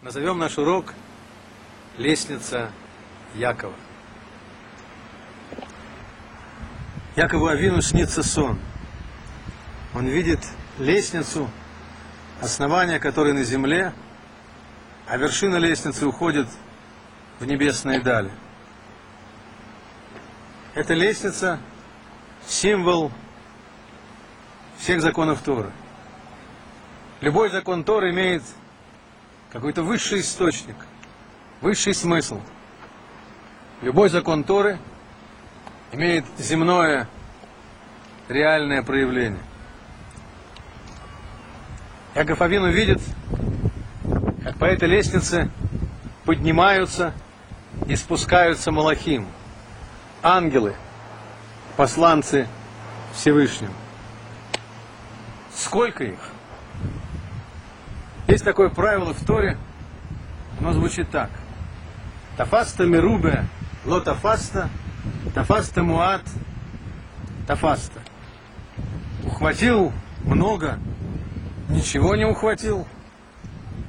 Назовем наш урок «Лестница Якова». Якову Авину снится сон. Он видит лестницу, основание которой на земле, а вершина лестницы уходит в небесные дали. Эта лестница – символ всех законов Торы. Любой закон Торы имеет какой-то высший источник, высший смысл. Любой закон Торы имеет земное реальное проявление. Яков Авин видит, как по этой лестнице поднимаются и спускаются Малахим, ангелы, посланцы Всевышнего. Сколько их? Есть такое правило в Торе, оно звучит так. Тафаста мирубе, ло тафаста, тафаста муат, тафаста. Ухватил много, ничего не ухватил.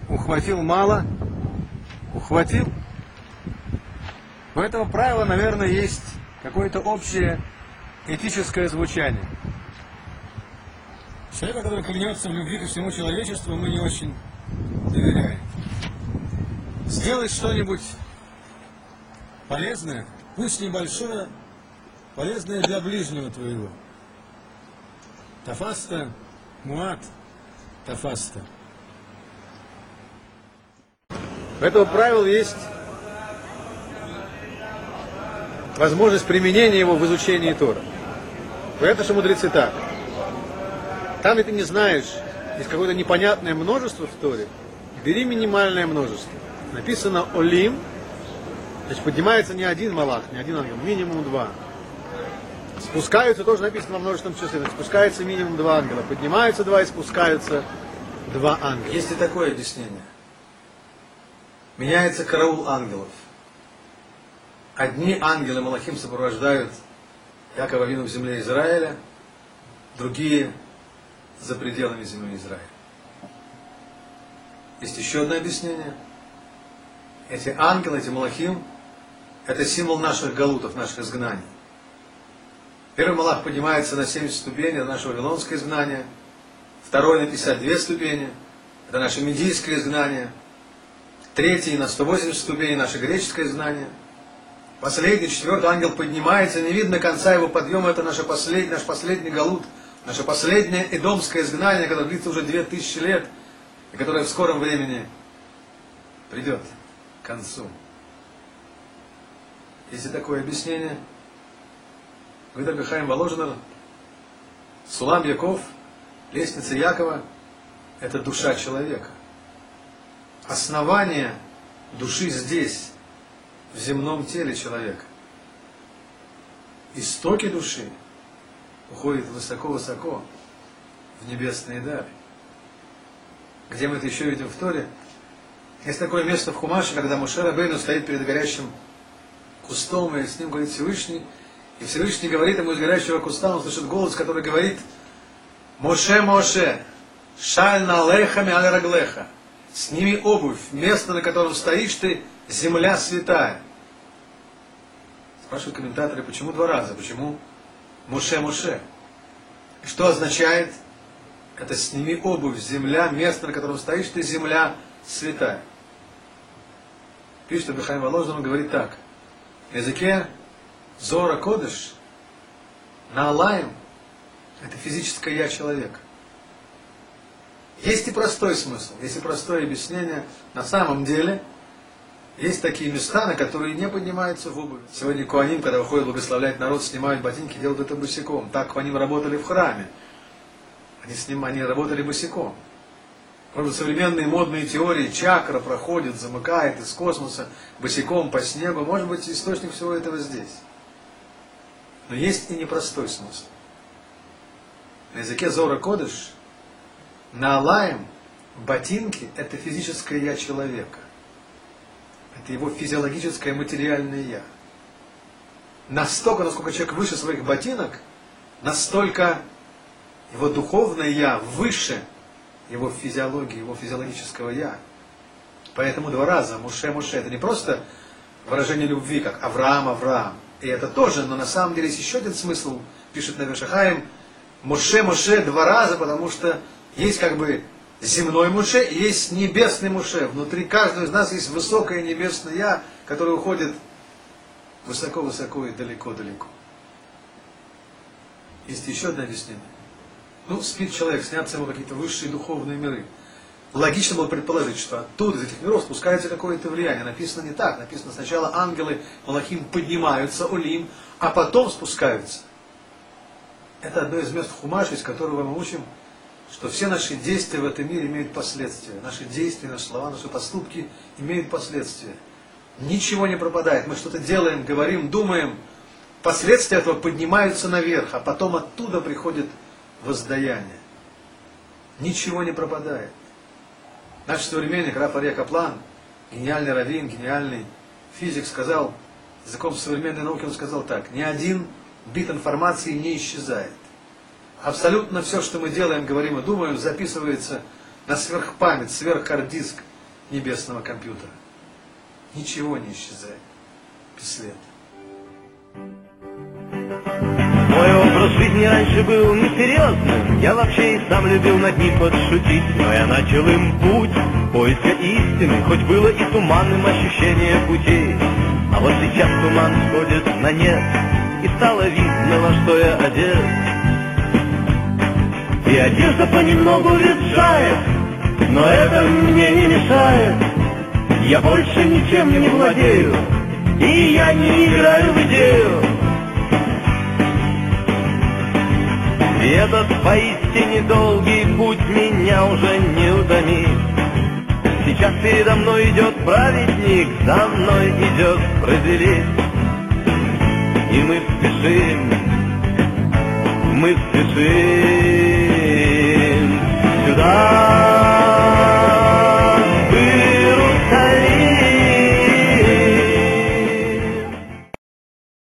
Ухватил мало, ухватил. У этого правила, наверное, есть какое-то общее этическое звучание. Человека, который клянется в любви ко всему человечеству, мы не очень доверяем. Сделай что-нибудь полезное, пусть небольшое, полезное для ближнего твоего. Тафаста, муат, тафаста. У этого правила есть возможность применения его в изучении Тора. Понятно, что мудрецы так. Там, где ты не знаешь, есть какое-то непонятное множество в Торе, бери минимальное множество. Написано Олим, значит поднимается не один малах, не один ангел, минимум два. Спускаются, тоже написано во множественном числе, спускается минимум два ангела, поднимаются два и спускаются два ангела. Есть и такое объяснение. Меняется караул ангелов. Одни ангелы Малахим сопровождают Якова Вину в земле Израиля, другие за пределами земли Израиля. Есть еще одно объяснение. Эти ангелы, эти Малахим, это символ наших галутов, наших изгнаний. Первый Малах поднимается на 70 ступеней, это наше вавилонское изгнание. Второй на 52 ступени, это наше медийское изгнание. Третий на 180 ступеней, наше греческое изгнание. Последний, четвертый ангел поднимается, не видно конца его подъема, это наш последний, наш последний галут – наше последнее эдомское изгнание, которое длится уже две тысячи лет, и которое в скором времени придет к концу. Есть и такое объяснение. Говорит Абихаим Воложенер, Сулам Яков, лестница Якова, это душа человека. Основание души здесь, в земном теле человека. Истоки души уходит высоко-высоко в небесные дали. Где мы это еще видим в Торе? Есть такое место в Хумаше, когда Мушера Бейну стоит перед горящим кустом, и с ним говорит Всевышний, и Всевышний говорит ему из горящего куста, он слышит голос, который говорит, Моше, Моше, шаль на лехами аль раглеха, сними обувь, место, на котором стоишь ты, земля святая. Спрашивают комментаторы, почему два раза, почему Муше Муше. Что означает? Это сними обувь, земля, место, на котором стоишь, ты земля святая. Пишет Абихайм Воложин, он говорит так. В языке Зора Кодыш, на Алаем, это физическое я человека. Есть и простой смысл, есть и простое объяснение. На самом деле, есть такие места, на которые не поднимаются в обувь. Сегодня Куаним, когда выходит благословлять народ, снимают ботинки, делают это босиком. Так Куаним работали в храме. С ним, они работали босиком. Может современные модные теории, чакра проходит, замыкает из космоса босиком по снегу. Может быть, источник всего этого здесь. Но есть и непростой смысл. На языке Зора Кодыш, на Алаем, ботинки – это физическое я человека. Это его физиологическое материальное «я». Настолько, насколько человек выше своих ботинок, настолько его духовное «я» выше его физиологии, его физиологического «я». Поэтому два раза Муше Муше это не просто выражение любви, как Авраам Авраам. И это тоже, но на самом деле есть еще один смысл, пишет Навер Шахаим, Муше Муше два раза, потому что есть как бы земной Муше и есть небесный Муше. Внутри каждого из нас есть высокое небесное Я, которое уходит высоко-высоко и далеко-далеко. Есть еще одно объяснение. Ну, спит человек, снятся ему какие-то высшие духовные миры. Логично было предположить, что оттуда, из этих миров, спускается какое-то влияние. Написано не так. Написано сначала ангелы Малахим поднимаются, Олим, а потом спускаются. Это одно из мест Хумаша, из которого мы учим, что все наши действия в этом мире имеют последствия. Наши действия, наши слова, наши поступки имеют последствия. Ничего не пропадает. Мы что-то делаем, говорим, думаем. Последствия этого поднимаются наверх, а потом оттуда приходит воздаяние. Ничего не пропадает. Наш современник Раф Каплан, гениальный раввин, гениальный физик, сказал, языком современной науки он сказал так, ни один бит информации не исчезает. Абсолютно все, что мы делаем, говорим и думаем, записывается на сверхпамять, сверххарддиск небесного компьютера. Ничего не исчезает. Бесследно. Мой образ жизни раньше был несерьезным. Я вообще и сам любил над ним подшутить Но я начал им путь поиска истины Хоть было и туманным ощущение путей. А вот сейчас туман сходит на нет И стало видно, во что я одет. И одежда понемногу ветшает Но это мне не мешает. Я больше ничем не владею И я не играю в идею Этот поистине долгий путь меня уже не утомит. Сейчас передо мной идет праведник, за мной идет разделить. И мы спешим, мы спешим сюда.